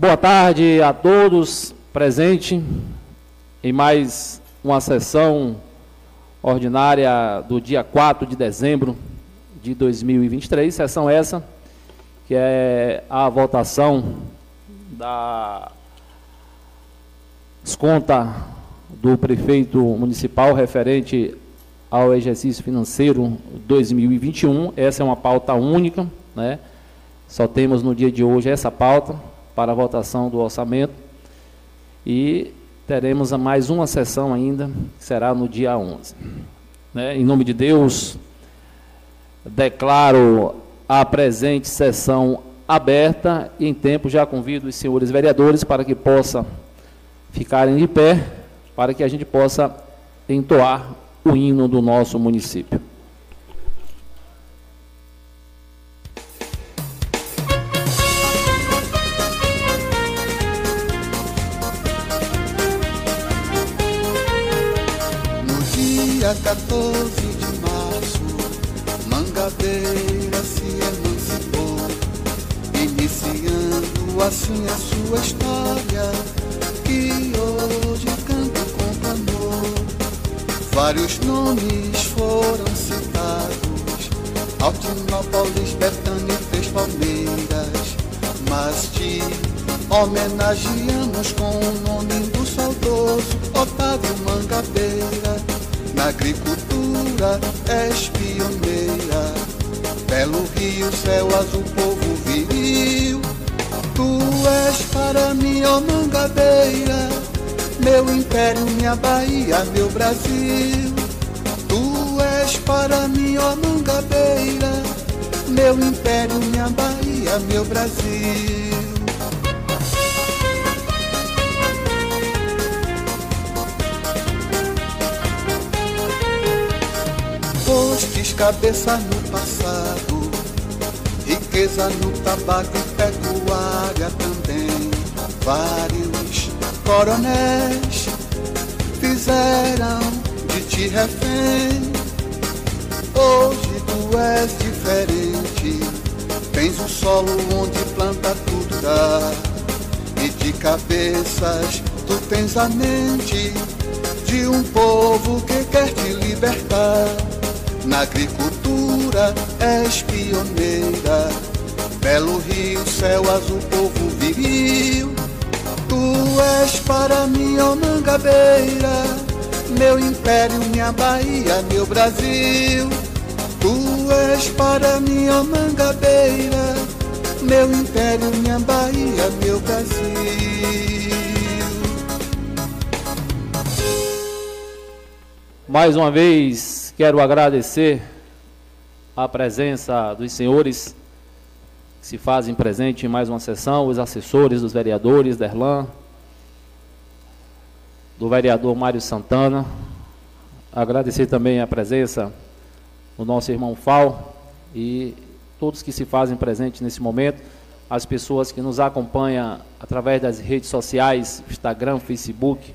Boa tarde a todos presentes em mais uma sessão ordinária do dia 4 de dezembro de 2023. Sessão essa que é a votação da desconta do prefeito municipal referente ao exercício financeiro 2021. Essa é uma pauta única, né? Só temos no dia de hoje essa pauta para a votação do orçamento. E teremos mais uma sessão ainda, que será no dia 11. Né? Em nome de Deus, declaro a presente sessão aberta e em tempo já convido os senhores vereadores para que possam ficarem de pé, para que a gente possa entoar o hino do nosso município. Vários nomes foram citados, Altinópolis, Betânia e Três Palmeiras, mas te homenageamos com o nome do saudoso Otávio Mangabeira na agricultura és pioneira. Belo rio, céu azul, povo viril. Tu és para mim, ó mangabeira, meu império, minha Bahia, meu Brasil. Tu és para mim, ó mangabeira, meu império, minha Bahia, meu Brasil. postes cabeça no passado, riqueza no tabaco e pecuária também. Vários coronéis fizeram de ti refém. Hoje tu és diferente, tens um solo onde planta tudo dá. E de cabeças tu tens a mente de um povo que quer te libertar na agricultura és pioneira. Belo rio, céu azul, povo viril. Tu és para mim, ó Mangabeira, meu império, minha Bahia, meu Brasil. Tu és para mim, ó Mangabeira, meu império, minha Bahia, meu Brasil. Mais uma vez, Quero agradecer a presença dos senhores que se fazem presente em mais uma sessão, os assessores dos vereadores, Derlan, do vereador Mário Santana. Agradecer também a presença do nosso irmão Fal e todos que se fazem presente nesse momento, as pessoas que nos acompanham através das redes sociais, Instagram, Facebook,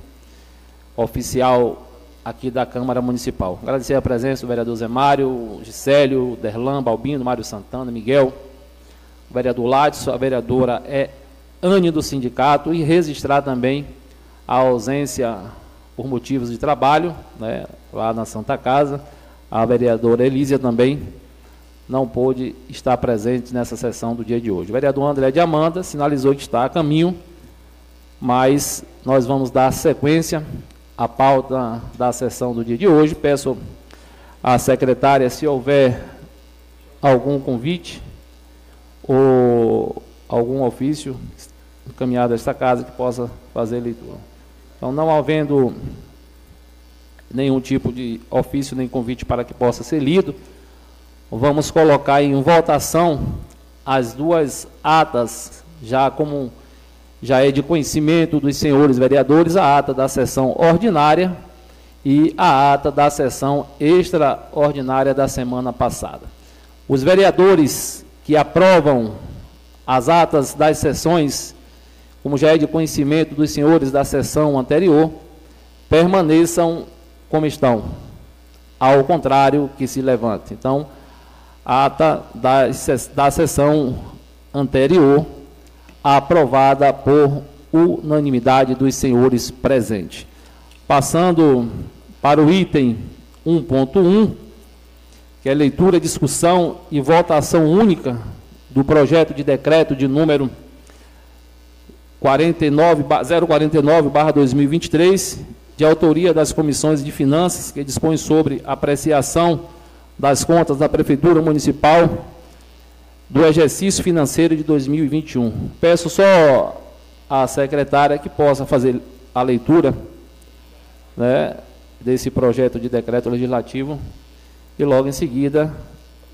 oficial aqui da Câmara Municipal. Agradecer a presença do vereador Zé Mário, Gisélio, Derlan, Balbino, Mário Santana, Miguel, vereador Ladson, a vereadora é Anne do sindicato e registrar também a ausência por motivos de trabalho, né, lá na Santa Casa. A vereadora Elísia também não pôde estar presente nessa sessão do dia de hoje. O vereador André de Amanda sinalizou que está a caminho, mas nós vamos dar sequência a pauta da sessão do dia de hoje. Peço à secretária se houver algum convite ou algum ofício encaminhado a esta casa que possa fazer leitura. Então, não havendo nenhum tipo de ofício nem convite para que possa ser lido, vamos colocar em votação as duas atas, já como já é de conhecimento dos senhores vereadores a ata da sessão ordinária e a ata da sessão extraordinária da semana passada. Os vereadores que aprovam as atas das sessões, como já é de conhecimento dos senhores da sessão anterior, permaneçam como estão, ao contrário que se levante. Então, a ata da, da sessão anterior aprovada por unanimidade dos senhores presentes. Passando para o item 1.1, que é leitura, discussão e votação única do projeto de decreto de número 49, 049-2023, de autoria das comissões de finanças, que dispõe sobre apreciação das contas da Prefeitura Municipal do exercício financeiro de 2021. Peço só à secretária que possa fazer a leitura né, desse projeto de decreto legislativo e logo em seguida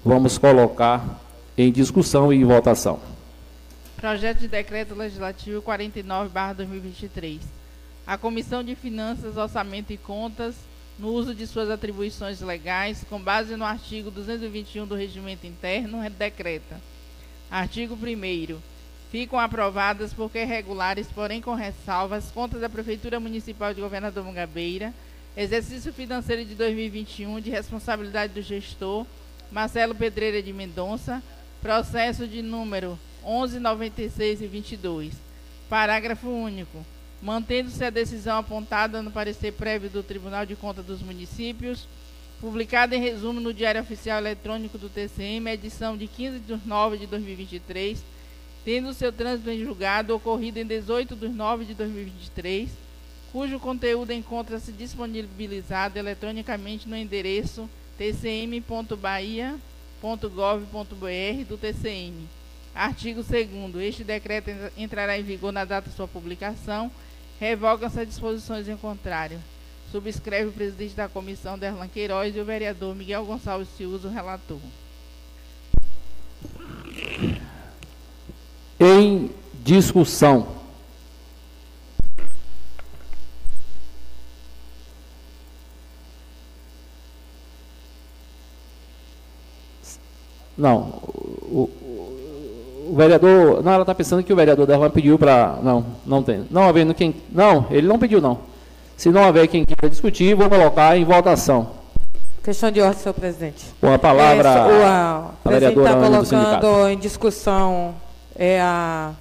vamos colocar em discussão e votação. Projeto de decreto legislativo 49/2023. A Comissão de Finanças, Orçamento e Contas, no uso de suas atribuições legais, com base no artigo 221 do Regimento Interno, decreta. Artigo 1 Ficam aprovadas porque regulares, porém com ressalvas, contas da Prefeitura Municipal de Governador Mangabeira, exercício financeiro de 2021 de responsabilidade do gestor Marcelo Pedreira de Mendonça, processo de número 1196 e 22. Parágrafo único. Mantendo-se a decisão apontada no parecer prévio do Tribunal de Contas dos Municípios, publicada em resumo no Diário Oficial Eletrônico do TCM, edição de 15 de nove de 2023, tendo seu trânsito em julgado ocorrido em 18 de nove de 2023, cujo conteúdo encontra-se disponibilizado eletronicamente no endereço tcm.bahia.gov.br do TCM Artigo 2 Este decreto entrará em vigor na data de sua publicação. Revogam-se as disposições em contrário. Subscreve o presidente da comissão, Derlan Queiroz, e o vereador Miguel Gonçalves Ciuso, relator. Em discussão. Não, o, o vereador. Não, ela está pensando que o vereador Derlan pediu para. Não, não tem. Não havendo quem. Não, ele não pediu, não. Se não houver quem queira discutir, vou colocar em votação. Questão de ordem, senhor presidente. Com a palavra. É, o, a, a vereadora está colocando em discussão é a,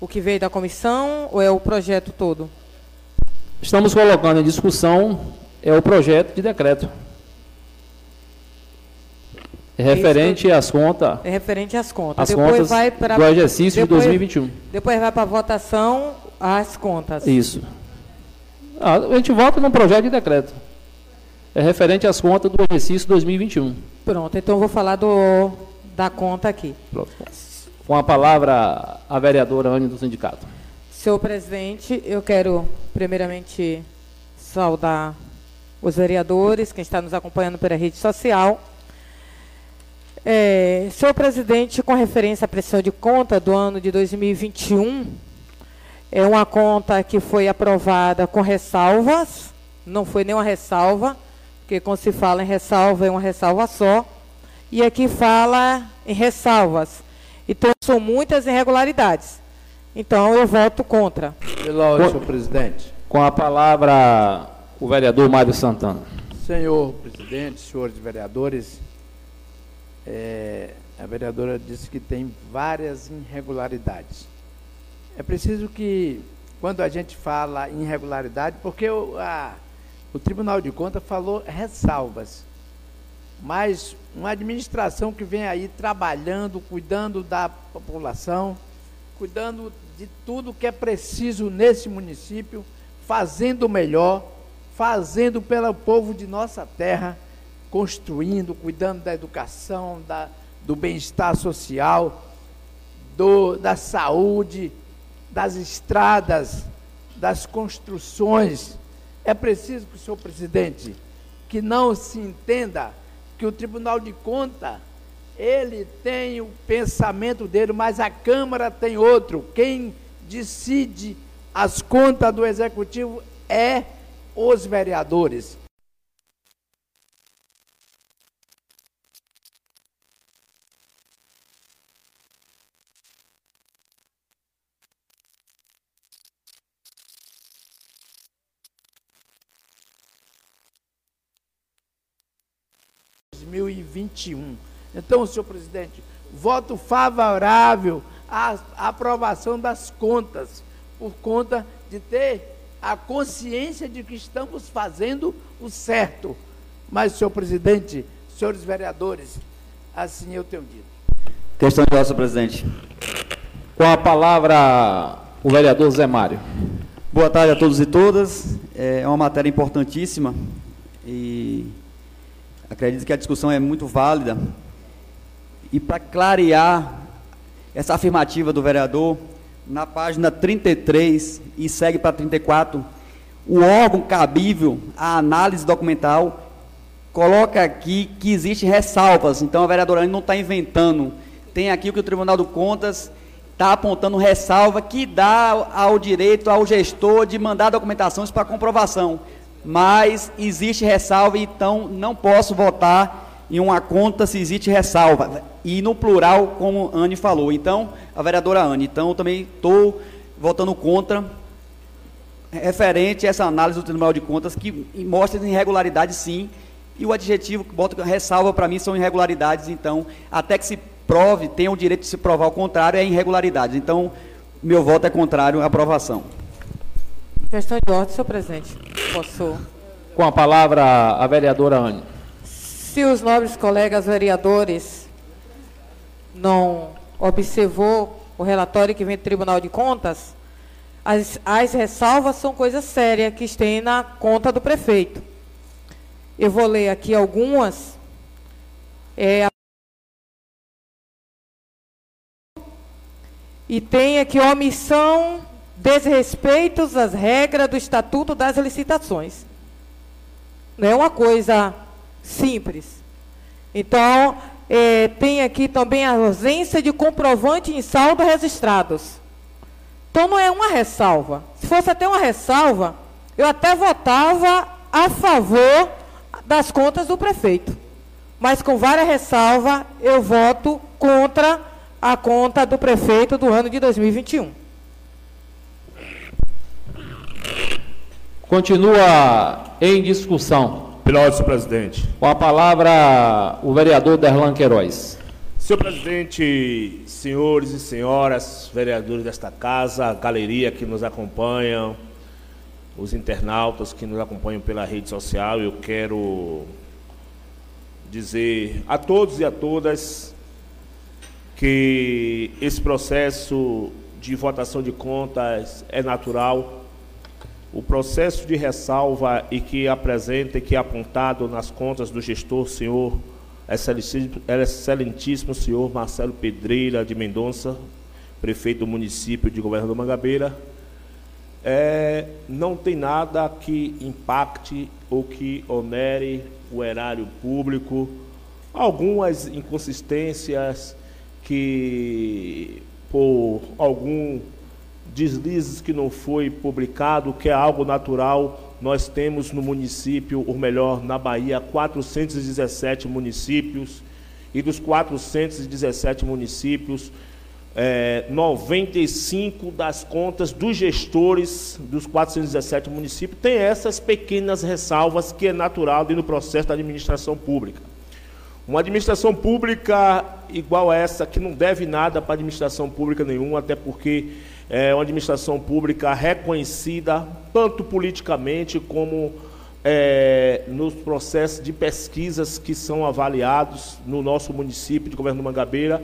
o que veio da comissão ou é o projeto todo? Estamos colocando em discussão é o projeto de decreto. É referente às contas. É referente às contas. As depois contas vai pra, do exercício depois, de 2021. Depois vai para a votação as contas. Isso. Ah, a gente vota no projeto de decreto. É referente às contas do exercício 2021. Pronto, então eu vou falar do, da conta aqui. Pronto. Com a palavra a vereadora Anne do sindicato. Senhor presidente, eu quero primeiramente saudar os vereadores, quem está nos acompanhando pela rede social é, senhor presidente, com referência à pressão de conta do ano de 2021, é uma conta que foi aprovada com ressalvas, não foi nenhuma ressalva, porque quando se fala em ressalva é uma ressalva só, e aqui fala em ressalvas. Então, são muitas irregularidades. Então, eu voto contra. Pela ordem, senhor presidente. Com a palavra, o vereador Mário Santana. Senhor presidente, senhores vereadores, é, a vereadora disse que tem várias irregularidades. É preciso que, quando a gente fala em irregularidade, porque o, a, o Tribunal de Contas falou ressalvas, mas uma administração que vem aí trabalhando, cuidando da população, cuidando de tudo que é preciso nesse município, fazendo melhor, fazendo pelo povo de nossa terra construindo, cuidando da educação, da, do bem-estar social, do, da saúde, das estradas, das construções. É preciso que o senhor presidente, que não se entenda que o Tribunal de Conta, ele tem o pensamento dele, mas a Câmara tem outro. Quem decide as contas do Executivo é os vereadores. 2021. Então, senhor presidente, voto favorável a aprovação das contas, por conta de ter a consciência de que estamos fazendo o certo. Mas, senhor presidente, senhores vereadores, assim eu tenho dito. Questão de ordem, senhor presidente. Com a palavra, o vereador Zé Mário. Boa tarde a todos e todas. É uma matéria importantíssima e acredito que a discussão é muito válida. E para clarear essa afirmativa do vereador, na página 33 e segue para 34, o órgão cabível à análise documental coloca aqui que existe ressalvas. Então a vereadora não está inventando. Tem aqui o que o Tribunal de Contas está apontando ressalva que dá ao direito ao gestor de mandar documentações para comprovação. Mas existe ressalva, então não posso votar em uma conta se existe ressalva. E no plural, como a Anne falou. Então, a vereadora Anne. Então, eu também estou votando contra referente a essa análise do Tribunal de Contas que mostra irregularidades sim. E o adjetivo que bota ressalva para mim são irregularidades, então, até que se prove, tem o direito de se provar o contrário, é irregularidade. Então, meu voto é contrário à aprovação. Questão de ordem, senhor presidente. Posso. Com a palavra, a vereadora Anne. Se os nobres colegas vereadores não observou o relatório que vem do Tribunal de Contas, as, as ressalvas são coisas sérias que estão na conta do prefeito. Eu vou ler aqui algumas. É, E tem aqui omissão, desrespeitos às regras do Estatuto das Licitações. Não é uma coisa simples. Então, é, tem aqui também a ausência de comprovante em saldo registrados. Então, não é uma ressalva. Se fosse até uma ressalva, eu até votava a favor das contas do prefeito. Mas com várias ressalvas, eu voto contra a conta do prefeito do ano de 2021. Continua em discussão. Pela ordem, senhor presidente. Com a palavra, o vereador Derlan Queiroz. Senhor presidente, senhores e senhoras, vereadores desta casa, galeria que nos acompanham, os internautas que nos acompanham pela rede social, eu quero dizer a todos e a todas que esse processo de votação de contas é natural. O processo de ressalva e que apresenta e que é apontado nas contas do gestor, senhor excelentíssimo senhor Marcelo Pedreira de Mendonça, prefeito do município de Governador Mangabeira, é, não tem nada que impacte ou que onere o erário público, algumas inconsistências que por algum deslizes que não foi publicado, que é algo natural, nós temos no município, ou melhor, na Bahia, 417 municípios, e dos 417 municípios, é, 95 das contas dos gestores dos 417 municípios têm essas pequenas ressalvas que é natural dentro do processo da administração pública. Uma administração pública igual a essa, que não deve nada para administração pública nenhuma, até porque é uma administração pública reconhecida, tanto politicamente como é, nos processos de pesquisas que são avaliados no nosso município de Governo Mangabeira,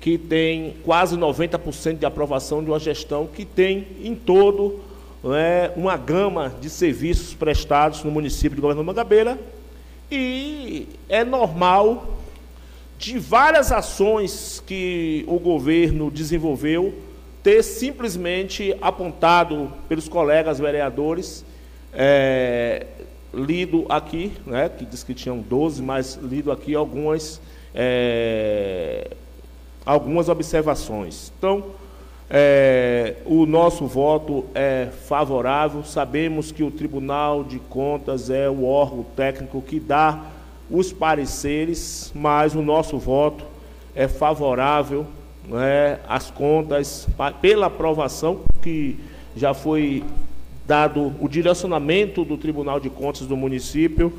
que tem quase 90% de aprovação de uma gestão que tem em todo é, uma gama de serviços prestados no município de Governo Mangabeira, e é normal de várias ações que o governo desenvolveu ter simplesmente apontado pelos colegas vereadores, é, lido aqui, né, que diz que tinham 12, mas lido aqui algumas, é, algumas observações. Então, é, o nosso voto é favorável. Sabemos que o Tribunal de Contas é o órgão técnico que dá os pareceres, mas o nosso voto é favorável né, às contas pela aprovação que já foi dado o direcionamento do Tribunal de Contas do município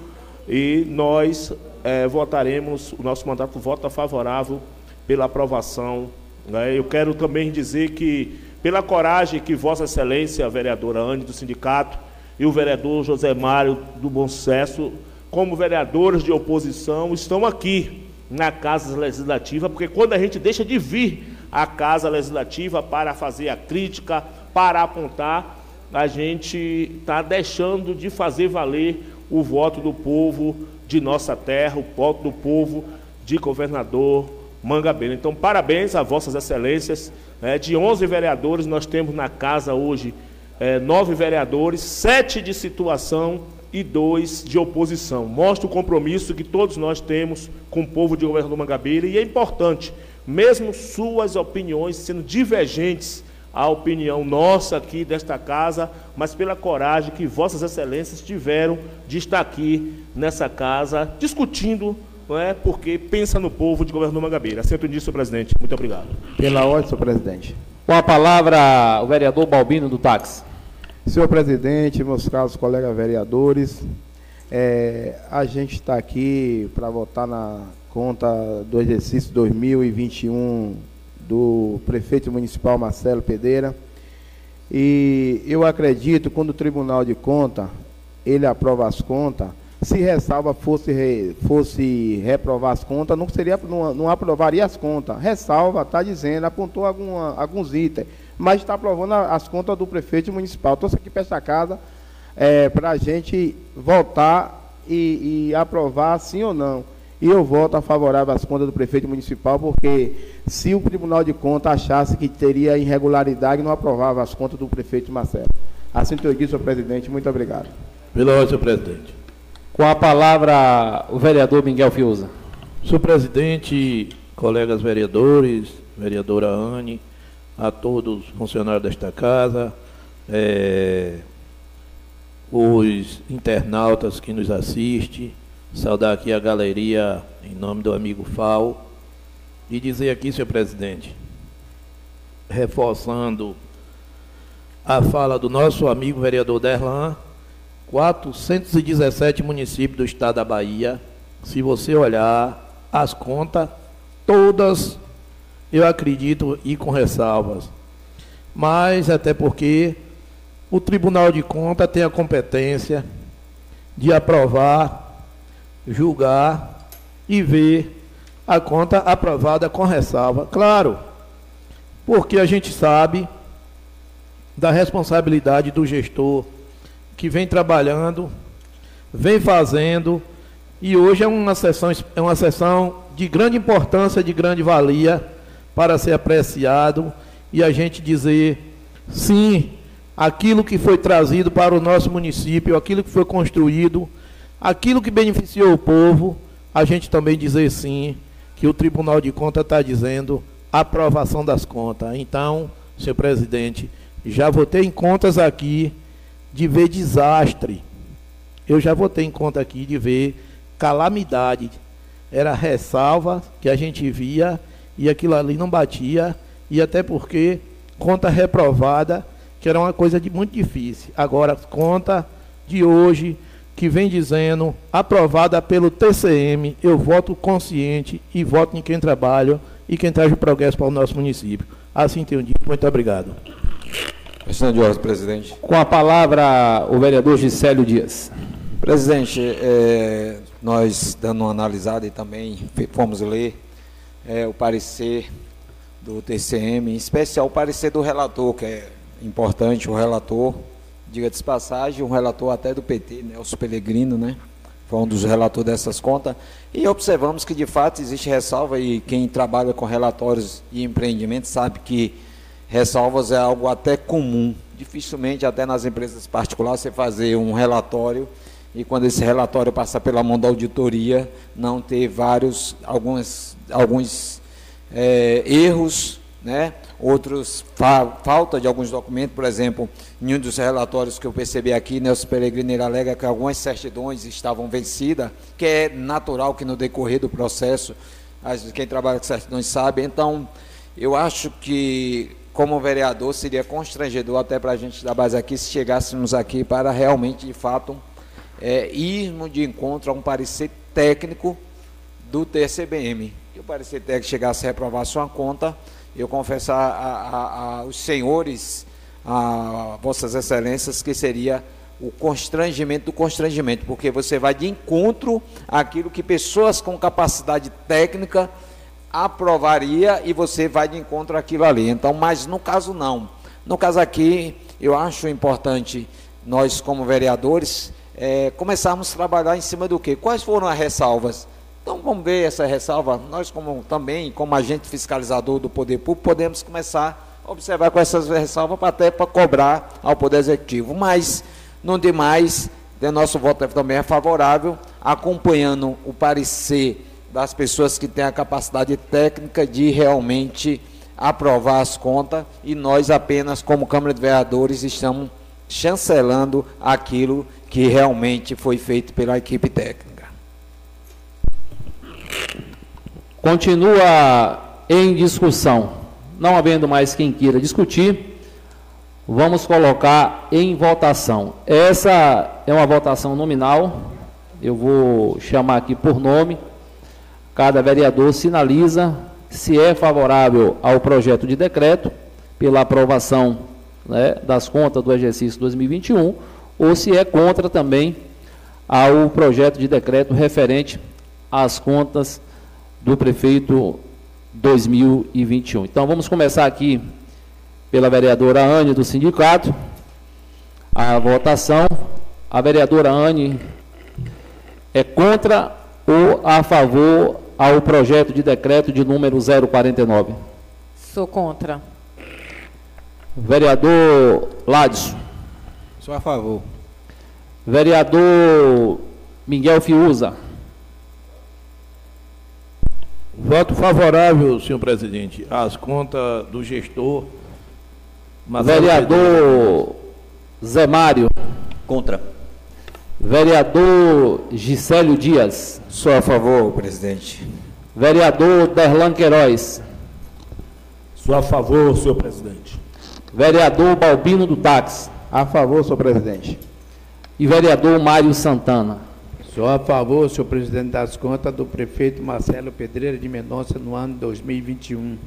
e nós é, votaremos, o nosso mandato vota favorável pela aprovação Né? Eu quero também dizer que, pela coragem que Vossa Excelência, a vereadora Anne do sindicato, e o vereador José Mário do Bom Sucesso, como vereadores de oposição, estão aqui na Casa Legislativa, porque quando a gente deixa de vir à Casa Legislativa para fazer a crítica, para apontar, a gente está deixando de fazer valer o voto do povo de nossa terra, o voto do povo de governador Mangabeira. Então, parabéns a Vossas Excelências. Né? De 11 vereadores, nós temos na casa hoje é, nove vereadores, sete de situação e dois de oposição. Mostra o compromisso que todos nós temos com o povo de governador Mangabeira e é importante, mesmo suas opiniões sendo divergentes à opinião nossa aqui desta casa, mas pela coragem que Vossas Excelências tiveram de estar aqui nessa casa discutindo não é? porque pensa no povo de governador Mangabeira. Sempre disso, senhor presidente. Muito obrigado. Pela ordem, senhor presidente. Com a palavra, o vereador Balbino do táxi. Senhor presidente, meus caros colegas vereadores, é, a gente está aqui para votar na conta do exercício 2021 do prefeito municipal Marcelo Pedeira. E eu acredito, quando o Tribunal de Conta ele aprova as contas, se ressalva fosse, fosse reprovar as contas, não, seria, não, não aprovaria as contas. Ressalva, está dizendo, apontou alguma, alguns itens, mas está aprovando as contas do prefeito municipal. Estou aqui para esta casa é, para a gente votar e, e aprovar sim ou não. E eu voto a favorável às contas do prefeito municipal, porque se o Tribunal de Contas achasse que teria irregularidade, não aprovava as contas do prefeito Marcelo. Assim eu disse, senhor presidente. Muito obrigado. Pela ordem, senhor presidente. Com a palavra, o vereador Miguel Fiuza. Senhor presidente, colegas vereadores, vereadora Anne, a todos os funcionários desta casa, é, os internautas que nos assistem, saudar aqui a galeria em nome do amigo Fal e dizer aqui, senhor presidente, reforçando a fala do nosso amigo vereador Derlan, 417 municípios do estado da Bahia. Se você olhar as contas, todas, eu acredito, e com ressalvas. Mas até porque o Tribunal de Contas tem a competência de aprovar, julgar e ver a conta aprovada com ressalva. Claro, porque a gente sabe da responsabilidade do gestor que vem trabalhando, vem fazendo, e hoje é uma sessão, é uma sessão de grande importância, de grande valia, para ser apreciado e a gente dizer sim, aquilo que foi trazido para o nosso município, aquilo que foi construído, aquilo que beneficiou o povo, a gente também dizer sim, que o Tribunal de Contas está dizendo aprovação das contas. Então, senhor presidente, já votei em contas aqui de ver desastre. Eu já votei em conta aqui de ver calamidade. Era ressalva que a gente via e aquilo ali não batia, e até porque conta reprovada, que era uma coisa de muito difícil. Agora, conta de hoje, que vem dizendo, aprovada pelo TCM, eu voto consciente e voto em quem trabalha e quem traz o progresso para o nosso município. Assim tenho dito. Muito obrigado. Questão de ordem, presidente. Com a palavra, o vereador Gisélio Dias. Presidente, é, nós dando uma analisada e também fomos ler é, o parecer do TCM, em especial o parecer do relator, que é importante, o relator, diga-se de passagem, um relator até do PT, Nelson Pellegrino, né? Foi um dos relatores dessas contas. E observamos que, de fato, existe ressalva, e quem trabalha com relatórios e empreendimentos sabe que ressalvas é algo até comum. Dificilmente, até nas empresas particulares, você fazer um relatório e quando esse relatório passar pela mão da auditoria, não ter vários, alguns, alguns é, erros, né? outros fa falta de alguns documentos, por exemplo, em um dos relatórios que eu percebi aqui, Nelson Peregrino alega que algumas certidões estavam vencidas, que é natural que no decorrer do processo, quem trabalha com certidões sabe, então eu acho que como vereador, seria constrangedor até para a gente da base aqui, se chegássemos aqui para realmente, de fato, é, irmos de encontro a um parecer técnico do TCBM. Que o parecer técnico chegasse a reprovar sua conta eu confesso a, a, a, os senhores, a vossas excelências, que seria o constrangimento do constrangimento, porque você vai de encontro àquilo que pessoas com capacidade técnica aprovaria e você vai de encontro àquilo ali. Então, mas no caso não. No caso aqui, eu acho importante nós como vereadores é, começarmos a trabalhar em cima do que? Quais foram as ressalvas? Então vamos ver essa ressalva. Nós como também, como agente fiscalizador do poder público, podemos começar a observar com essas ressalvas até para cobrar ao poder executivo. Mas no demais, o nosso voto também é favorável, acompanhando o parecer das pessoas que têm a capacidade técnica de realmente aprovar as contas e nós apenas como Câmara de Vereadores estamos chancelando aquilo que realmente foi feito pela equipe técnica. Continua em discussão. Não havendo mais quem queira discutir, vamos colocar em votação. Essa é uma votação nominal. Eu vou chamar aqui por nome. Cada vereador sinaliza se é favorável ao projeto de decreto pela aprovação né, das contas do exercício 2021 ou se é contra também ao projeto de decreto referente às contas do prefeito 2021. Então vamos começar aqui pela vereadora Anne do sindicato. A votação. A vereadora Anne é contra ou a favor ao projeto de decreto de número 049? Sou contra. Vereador Ladson. Sou a favor. Vereador Miguel Fiuza. Voto favorável, senhor presidente, às contas do gestor. Vereador Zé Mário. Contra. Vereador Gisélio Dias. Sou a favor, presidente. Vereador Derlan Queiroz. Sou a favor, senhor presidente. Vereador Balbino do Táxi. A favor, senhor presidente. E vereador Mário Santana. Sou a favor, senhor presidente, das contas do prefeito Marcelo Pedreira de Mendonça no ano 2021.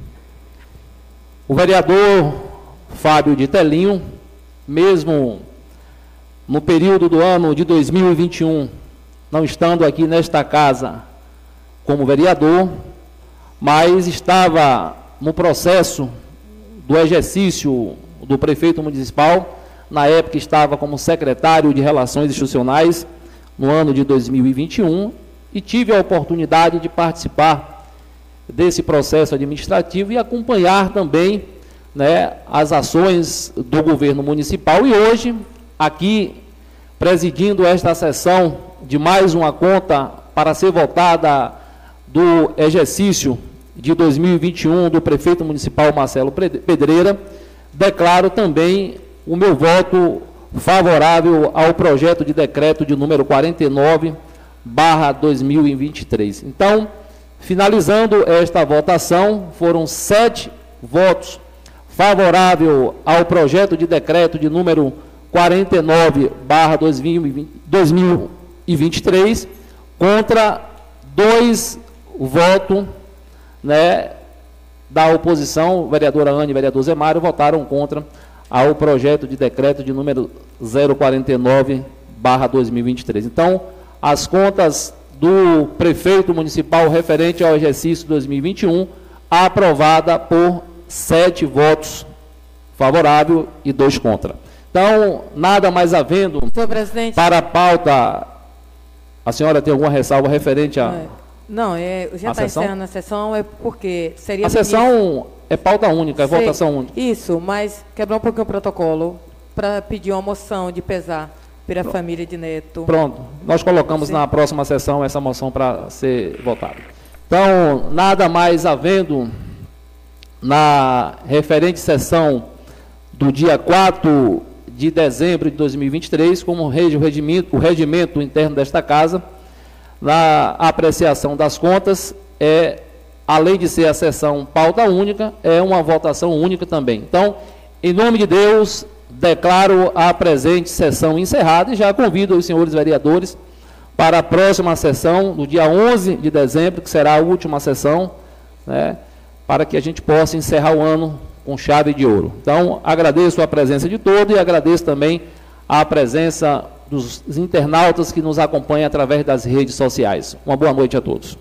O vereador Fábio de Telinho, mesmo no período do ano de 2021, não estando aqui nesta casa como vereador, mas estava no processo do exercício do prefeito municipal, na época estava como secretário de Relações Institucionais no ano de 2021 e tive a oportunidade de participar desse processo administrativo e acompanhar também né, as ações do governo municipal. E hoje, aqui, presidindo esta sessão de mais uma conta para ser votada do exercício de 2021 do prefeito municipal Marcelo Pedreira, declaro também o meu voto favorável ao projeto de decreto de número 49, barra 2023. Então, finalizando esta votação, foram sete votos favorável ao projeto de decreto de número 49, barra 2023, contra dois votos né, da oposição, vereadora Anne e vereador Zé Mário, votaram contra ao projeto de decreto de número 049/2023. Então, as contas do prefeito municipal referente ao exercício 2021 aprovada por sete votos favorável e dois contra. Então, nada mais havendo para a pauta. A senhora tem alguma ressalva referente a. Não, é, já está encerrando a sessão, é porque seria. A sessão é pauta única, é Sei, votação única. Isso, mas quebrar um pouquinho o protocolo para pedir uma moção de pesar pela Pronto. família de Neto. Pronto, nós colocamos Sim. na próxima sessão essa moção para ser votada. Então, nada mais havendo na referente sessão do dia 4 de dezembro de 2023, como rege o regimento, o regimento interno desta casa, na apreciação das contas, é além de ser a sessão pauta única, é uma votação única também. Então, em nome de Deus, declaro a presente sessão encerrada e já convido os senhores vereadores para a próxima sessão, no dia 11 de dezembro, que será a última sessão, né, para que a gente possa encerrar o ano com chave de ouro. Então, agradeço a presença de todos e agradeço também a presença dos internautas que nos acompanham através das redes sociais. Uma boa noite a todos.